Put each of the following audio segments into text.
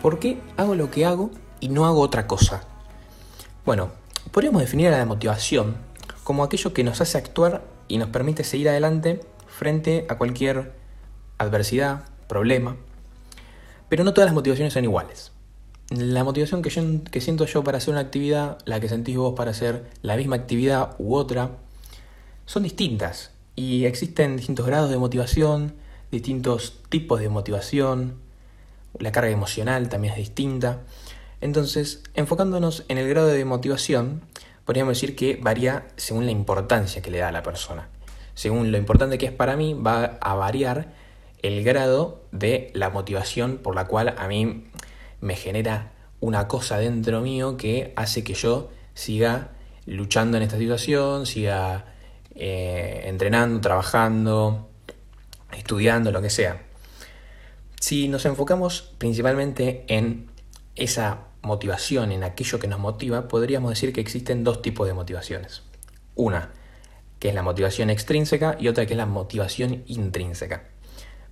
¿Por qué hago lo que hago y no hago otra cosa? Bueno, podríamos definir a la motivación como aquello que nos hace actuar y nos permite seguir adelante frente a cualquier adversidad, problema. Pero no todas las motivaciones son iguales. La motivación que, que siento yo para hacer una actividad, la que sentís vos para hacer la misma actividad u otra, son distintas. Y existen distintos grados de motivación, distintos tipos de motivación, la carga emocional también es distinta. Entonces, enfocándonos en el grado de motivación, podríamos decir que varía según la importancia que le da a la persona. Según lo importante que es para mí, va a variar el grado de la motivación por la cual a mí me genera una cosa dentro mío que hace que yo siga luchando en esta situación, siga eh, entrenando, trabajando, estudiando, lo que sea. Si nos enfocamos principalmente en esa motivación, en aquello que nos motiva, podríamos decir que existen dos tipos de motivaciones. Una, que es la motivación extrínseca, y otra que es la motivación intrínseca.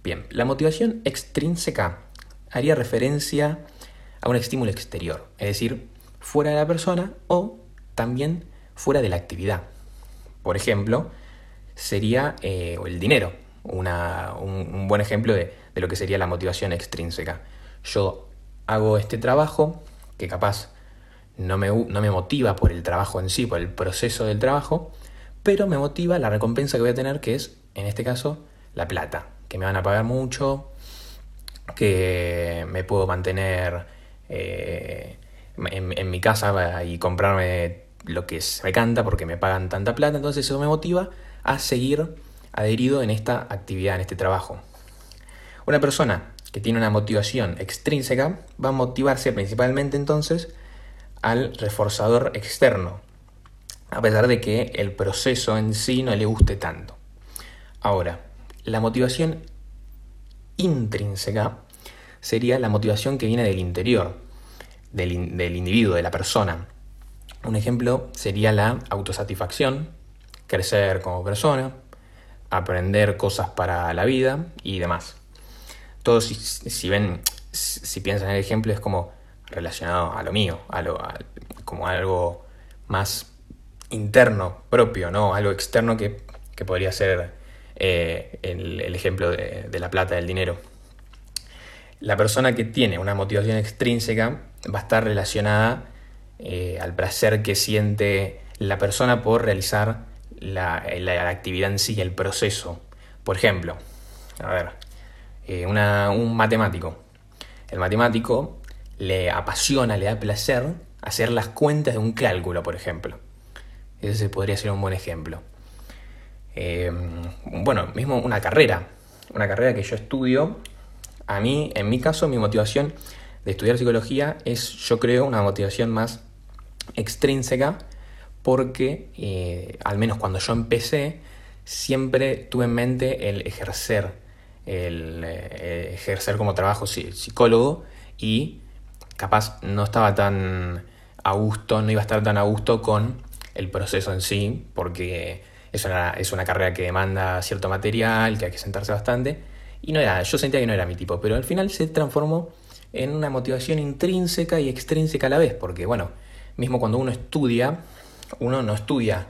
Bien, la motivación extrínseca haría referencia a un estímulo exterior, es decir, fuera de la persona o también fuera de la actividad. Por ejemplo, sería eh, el dinero, un, buen ejemplo de, de lo que sería la motivación extrínseca. Yo hago este trabajo que capaz no me, no me motiva por el trabajo en sí, por el proceso del trabajo, pero me motiva la recompensa que voy a tener, que es, en este caso, la plata, que me van a pagar mucho, que me puedo mantener eh, en, mi casa y comprarme lo que me canta porque me pagan tanta plata, entonces eso me motiva a seguir adherido en esta actividad, en este trabajo. Una persona que tiene una motivación extrínseca va a motivarse principalmente entonces al reforzador externo, a pesar de que el proceso en sí no le guste tanto. Ahora, la motivación intrínseca sería la motivación que viene del interior, del, del individuo, de la persona. Un ejemplo sería la autosatisfacción, crecer como persona, aprender cosas para la vida y demás todos si, ven, si piensan en el ejemplo, es como relacionado a lo mío, a lo, como algo más interno, propio, ¿no? Algo externo que, podría ser eh, el, ejemplo de, la plata, del dinero. La persona que tiene una motivación extrínseca va a estar relacionada eh, al placer que siente la persona por realizar la, la actividad en sí, el proceso. Por ejemplo, a ver, eh, un matemático. El matemático le apasiona, le da placer hacer las cuentas de un cálculo, por ejemplo. Ese podría ser un buen ejemplo. Eh, bueno, mismo una carrera. Una carrera que yo estudio. A mí, en mi caso, mi motivación de estudiar psicología es, yo creo, una motivación más extrínseca porque, eh, al menos cuando yo empecé, siempre tuve en mente el ejercer el eh, ejercer como trabajo psicólogo y capaz no estaba tan a gusto, no iba a estar tan a gusto con el proceso en sí, porque es una, es una carrera que demanda cierto material, que hay que sentarse bastante, y no era, yo sentía que no era mi tipo, pero al final se transformó en una motivación intrínseca y extrínseca a la vez, porque bueno, mismo cuando uno estudia, uno no estudia,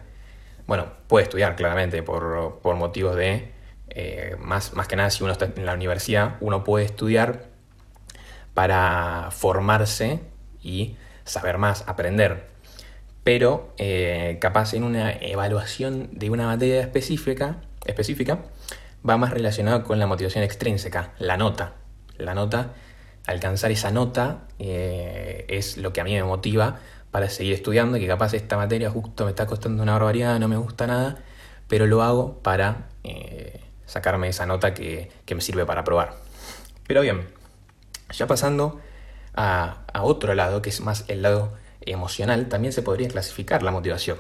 bueno, puede estudiar claramente por, por motivos de eh, más, más que nada si uno está en la universidad, uno puede estudiar para formarse y saber más, aprender. Pero eh, capaz en una evaluación de una materia específica, específica va más relacionado con la motivación extrínseca, la nota. La nota, alcanzar esa nota eh, es lo que a mí me motiva para seguir estudiando, que capaz esta materia justo me está costando una barbaridad, no me gusta nada, pero lo hago para sacarme esa nota que, me sirve para probar. Pero bien, ya pasando a, otro lado, que es más el lado emocional, también se podría clasificar la motivación.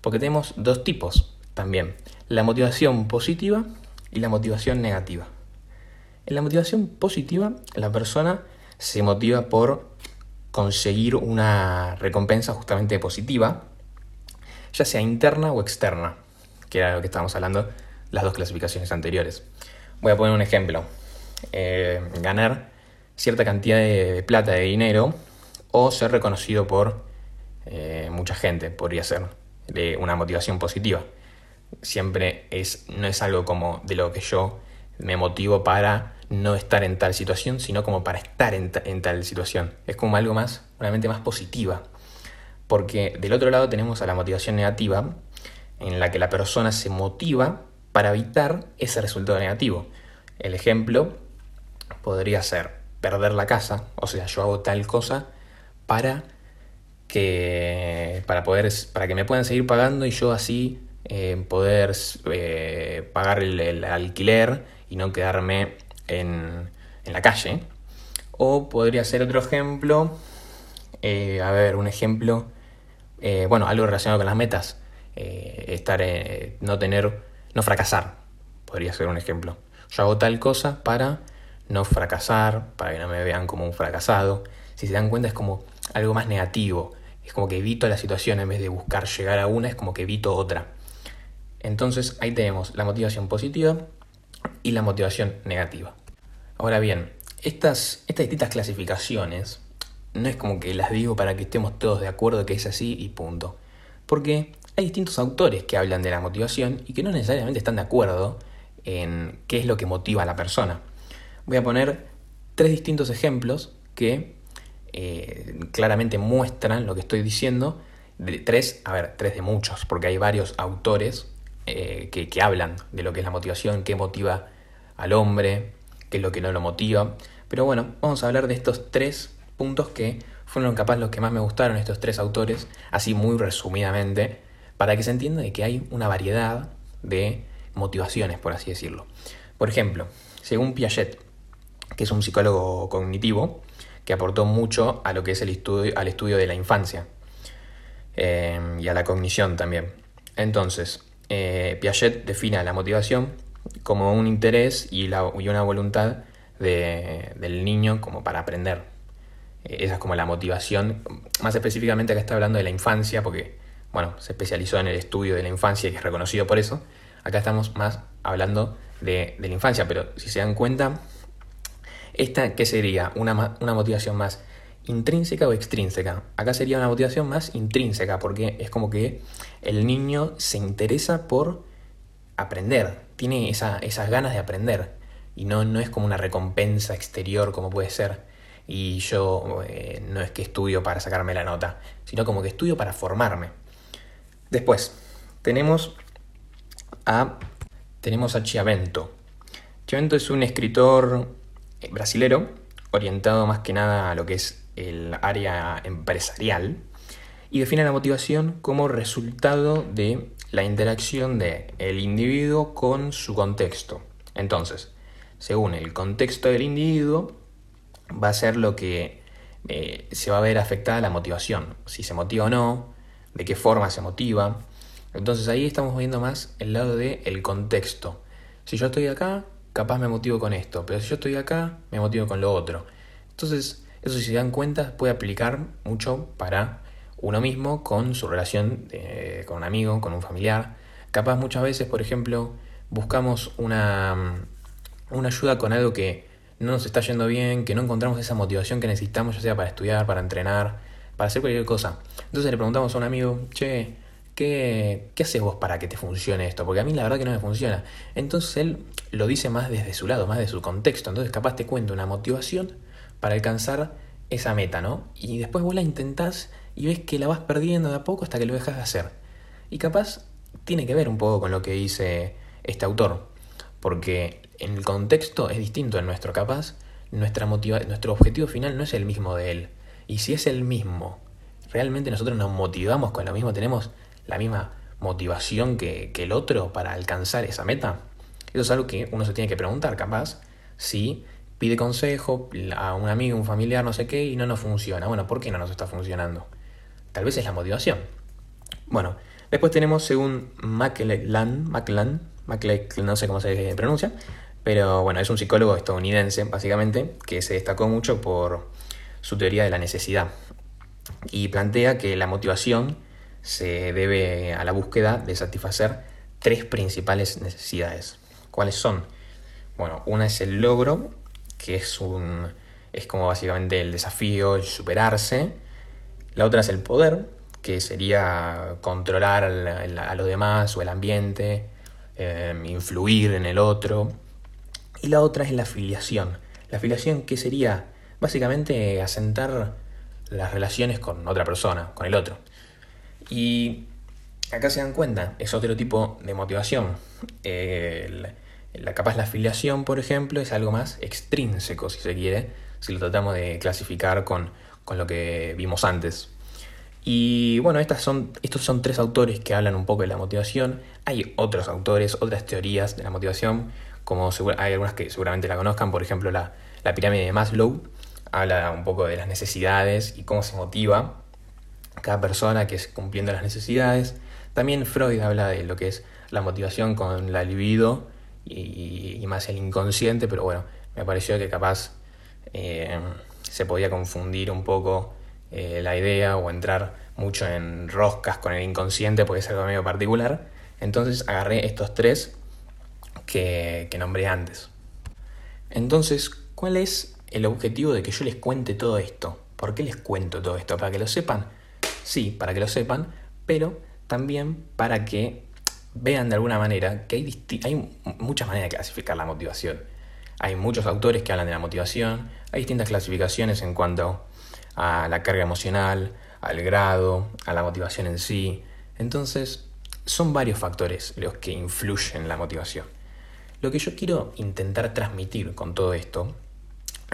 Porque tenemos dos tipos también, la motivación positiva y la motivación negativa. En la motivación positiva, la persona se motiva por conseguir una recompensa justamente positiva, ya sea interna o externa, que era lo que estábamos hablando las dos clasificaciones anteriores. Voy a poner un ejemplo. Eh, ganar cierta cantidad de plata, de dinero, o ser reconocido por eh, mucha gente, podría ser de una motivación positiva. Siempre es, no es algo como de lo que yo me motivo para no estar en tal situación, sino como para estar en, tal situación. Es como algo más, una mente más positiva. Porque del otro lado tenemos a la motivación negativa, en la que la persona se motiva para evitar ese resultado negativo. El ejemplo podría ser perder la casa, o sea, yo hago tal cosa para que para poder para que me puedan seguir pagando y yo así eh, poder eh, pagar el, alquiler y no quedarme en, la calle. O podría ser otro ejemplo, eh, a ver, un ejemplo, bueno, algo relacionado con las metas, estar, no tener, no fracasar, podría ser un ejemplo. Yo hago tal cosa para no fracasar, para que no me vean como un fracasado. Si se dan cuenta es como algo más negativo, es como que evito la situación en vez de buscar llegar a una, es como que evito otra. Entonces ahí tenemos la motivación positiva y la motivación negativa. Ahora bien, estas, distintas clasificaciones no es como que las digo para que estemos todos de acuerdo que es así y punto. Porque hay distintos autores que hablan de la motivación y que no necesariamente están de acuerdo en qué es lo que motiva a la persona. Voy a poner tres distintos ejemplos que eh, claramente muestran lo que estoy diciendo. De tres, a ver, tres de muchos, porque hay varios autores eh, que, hablan de lo que es la motivación, qué motiva al hombre, qué es lo que no lo motiva. Pero bueno, vamos a hablar de estos tres puntos que fueron capaz los que más me gustaron, estos tres autores, así muy resumidamente, para que se entienda de que hay una variedad de motivaciones, por así decirlo. Por ejemplo, según Piaget, que es un psicólogo cognitivo, que aportó mucho a lo que es el estudio, al estudio de la infancia eh, y a la cognición también. Entonces, eh, Piaget define la motivación como un interés y, una voluntad del niño como para aprender. Eh, esa es como la motivación, más específicamente acá está hablando de la infancia, porque bueno, se especializó en el estudio de la infancia y es reconocido por eso. Acá estamos más hablando de, la infancia, pero si se dan cuenta, esta, ¿qué sería? Una motivación más intrínseca o extrínseca. Acá sería una motivación más intrínseca, porque es como que el niño se interesa por aprender, tiene esa, esas ganas de aprender, y no, no es como una recompensa exterior como puede ser, y yo eh, no es que estudio para sacarme la nota, sino como que estudio para formarme. Después, tenemos a, tenemos a Chiavento. Chiavento es un escritor eh, brasilero, orientado más que nada a lo que es el área empresarial, y define la motivación como resultado de la interacción del el individuo con su contexto. Entonces, según el contexto del individuo, va a ser lo que eh, se va a ver afectada la motivación, si se motiva o no, de qué forma se motiva. Entonces ahí estamos viendo más el lado del el contexto. Si yo estoy acá, capaz me motivo con esto, pero si yo estoy acá, me motivo con lo otro. Entonces, eso si se dan cuenta puede aplicar mucho para uno mismo con su relación eh, con un amigo, con un familiar. Capaz muchas veces, por ejemplo, buscamos una, una ayuda con algo que no nos está yendo bien, que no encontramos esa motivación que necesitamos, ya sea para estudiar, para entrenar, para hacer cualquier cosa. Entonces le preguntamos a un amigo, che, ¿Qué, ¿qué, haces vos para que te funcione esto? Porque a mí la verdad que no me funciona. Entonces él lo dice más desde su lado, más de su contexto. Entonces capaz te cuenta una motivación para alcanzar esa meta, ¿no? Y después vos la intentás y ves que la vas perdiendo de a poco hasta que lo dejas de hacer. Y capaz tiene que ver un poco con lo que dice este autor. Porque en el contexto es distinto en nuestro capaz. Nuestra motiva nuestro objetivo final no es el mismo de él. Y si es el mismo, realmente nosotros nos motivamos con lo mismo, tenemos la misma motivación que, el otro para alcanzar esa meta? Eso es algo que uno se tiene que preguntar, capaz, si pide consejo a un amigo, un familiar, no sé qué, y no nos funciona. Bueno, ¿por qué no nos está funcionando? Tal vez es la motivación. Bueno, después tenemos, según McLean, McLean, no sé cómo se pronuncia, pero bueno, es un psicólogo estadounidense, básicamente, que se destacó mucho por su teoría de la necesidad. Y plantea que la motivación se debe a la búsqueda de satisfacer tres principales necesidades. ¿Cuáles son? Bueno, una es el logro, que es un es como básicamente el desafío, el superarse. La otra es el poder, que sería controlar a los demás o el ambiente, em, influir en el otro. Y la otra es la afiliación. La afiliación que sería básicamente asentar las relaciones con otra persona, con el otro. Y acá se dan cuenta, es otro tipo de motivación. La capaz la afiliación, por ejemplo, es algo más extrínseco, si se quiere, si lo tratamos de clasificar con, lo que vimos antes. Y bueno, estas son, estos son tres autores que hablan un poco de la motivación. Hay otros autores, otras teorías de la motivación, como hay algunas que seguramente la conozcan, por ejemplo la, la pirámide de Maslow, habla un poco de las necesidades y cómo se motiva cada persona que es cumpliendo las necesidades. También Freud habla de lo que es la motivación con la libido y, más el inconsciente, pero bueno, me pareció que capaz eh, se podía confundir un poco eh, la idea o entrar mucho en roscas con el inconsciente porque es algo medio particular. Entonces agarré estos tres que, que nombré antes. Entonces, ¿cuál es el objetivo de que yo les cuente todo esto? ¿Por qué les cuento todo esto? ¿Para que lo sepan? Sí, para que lo sepan, pero también para que vean de alguna manera que hay, muchas maneras de clasificar la motivación. Hay muchos autores que hablan de la motivación, hay distintas clasificaciones en cuanto a la carga emocional, al grado, a la motivación en sí. Entonces, son varios factores los que influyen en la motivación. Lo que yo quiero intentar transmitir con todo esto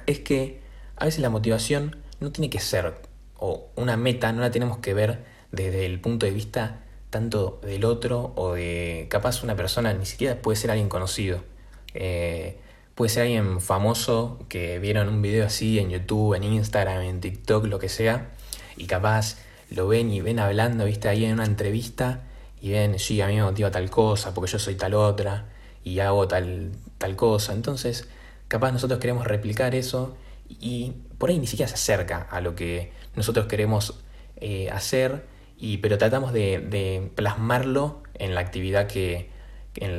es que a veces la motivación no tiene que ser, o una meta no la tenemos que ver desde el punto de vista tanto del otro o de capaz una persona, ni siquiera puede ser alguien conocido. Eh, puede ser alguien famoso que vieron un video así en YouTube, en Instagram, en TikTok, lo que sea, y capaz lo ven y ven hablando, viste, ahí en una entrevista y ven, sí, a mí me motiva tal cosa, porque yo soy tal otra, y hago tal, tal cosa. Entonces, capaz nosotros queremos replicar eso y por ahí ni siquiera se acerca a lo que nosotros queremos eh, hacer, y, pero tratamos de, plasmarlo en la actividad que,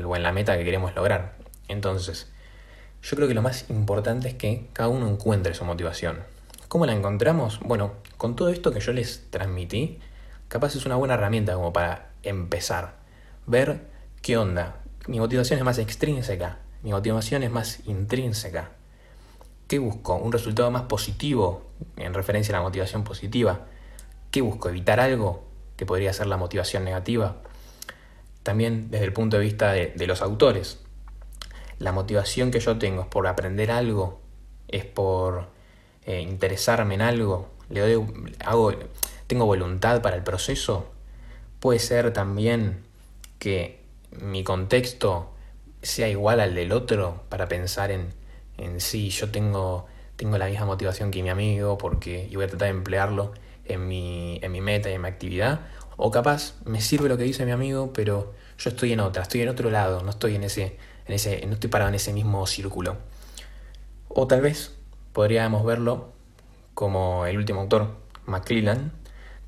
o en la meta que queremos lograr. Entonces, yo creo que lo más importante es que cada uno encuentre su motivación. ¿Cómo la encontramos? Bueno, con todo esto que yo les transmití, capaz es una buena herramienta como para empezar. Ver qué onda, mi motivación es más extrínseca, mi motivación es más intrínseca. ¿Qué busco? ¿Un resultado más positivo en referencia a la motivación positiva? ¿Qué busco? ¿Evitar algo que podría ser la motivación negativa? También desde el punto de vista de, los autores. La motivación que yo tengo es por aprender algo, es por eh, interesarme en algo, le doy, hago, tengo voluntad para el proceso. Puede ser también que mi contexto sea igual al del otro para pensar en, en sí, yo tengo, tengo la misma motivación que mi amigo porque, y voy a tratar de emplearlo en mi, en mi meta y en mi actividad. O capaz me sirve lo que dice mi amigo, pero yo estoy en otra, estoy en otro lado, no estoy en ese, en ese, no estoy parado en ese mismo círculo. O tal vez podríamos verlo como el último autor, McClellan,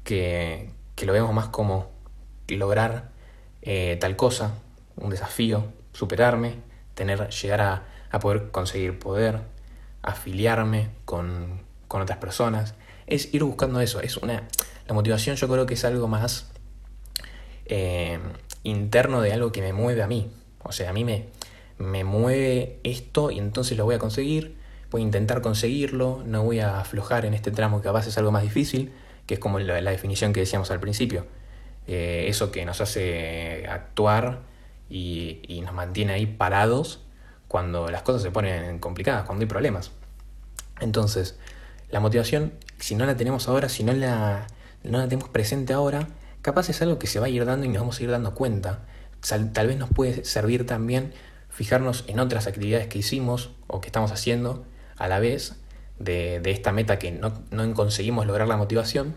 que, que lo vemos más como lograr eh, tal cosa, un desafío, superarme, tener, llegar a, a poder conseguir poder, afiliarme con, con, otras personas. Es ir buscando eso. Es una, la motivación yo creo que es algo más eh, interno de algo que me mueve a mí. O sea, a mí me, me mueve esto y entonces lo voy a conseguir. Voy a intentar conseguirlo, no voy a aflojar en este tramo que veces es algo más difícil, que es como la definición que decíamos al principio eh, eso que nos hace actuar y, nos mantiene ahí parados cuando las cosas se ponen complicadas, cuando hay problemas. Entonces, la motivación, si no la tenemos ahora, si no la, no la tenemos presente ahora, capaz es algo que se va a ir dando y nos vamos a ir dando cuenta. Tal vez nos puede servir también fijarnos en otras actividades que hicimos o que estamos haciendo a la vez de, esta meta que no, conseguimos lograr la motivación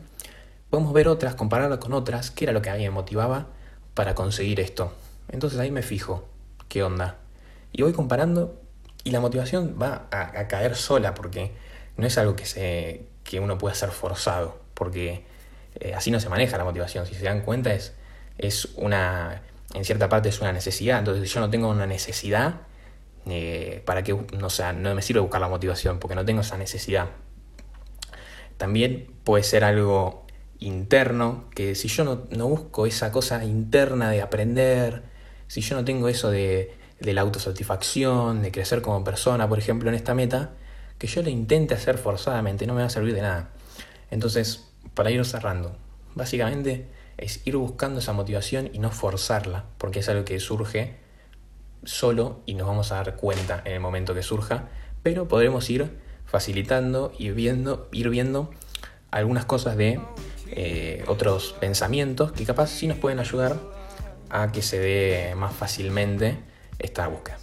podemos ver otras, compararlas con otras, qué era lo que a mí me motivaba para conseguir esto. Entonces ahí me fijo, qué onda. Y voy comparando y la motivación va a, caer sola porque no es algo que, se, que uno pueda ser forzado, porque eh, así no se maneja la motivación. Si se dan cuenta es, es una, en cierta parte es una necesidad. Entonces si yo no tengo una necesidad, eh, para que, no, sea, no me sirve buscar la motivación, porque no tengo esa necesidad. También puede ser algo interno, que si yo no, no busco esa cosa interna de aprender, si yo no tengo eso de, de la autosatisfacción, de crecer como persona, por ejemplo, en esta meta, que yo le intente hacer forzadamente, no me va a servir de nada. Entonces, para ir cerrando, básicamente es ir buscando esa motivación y no forzarla, porque es algo que surge solo y nos vamos a dar cuenta en el momento que surja, pero podremos ir facilitando y viendo, ir viendo algunas cosas de eh, otros pensamientos que capaz sí nos pueden ayudar a que se dé más fácilmente esta búsqueda.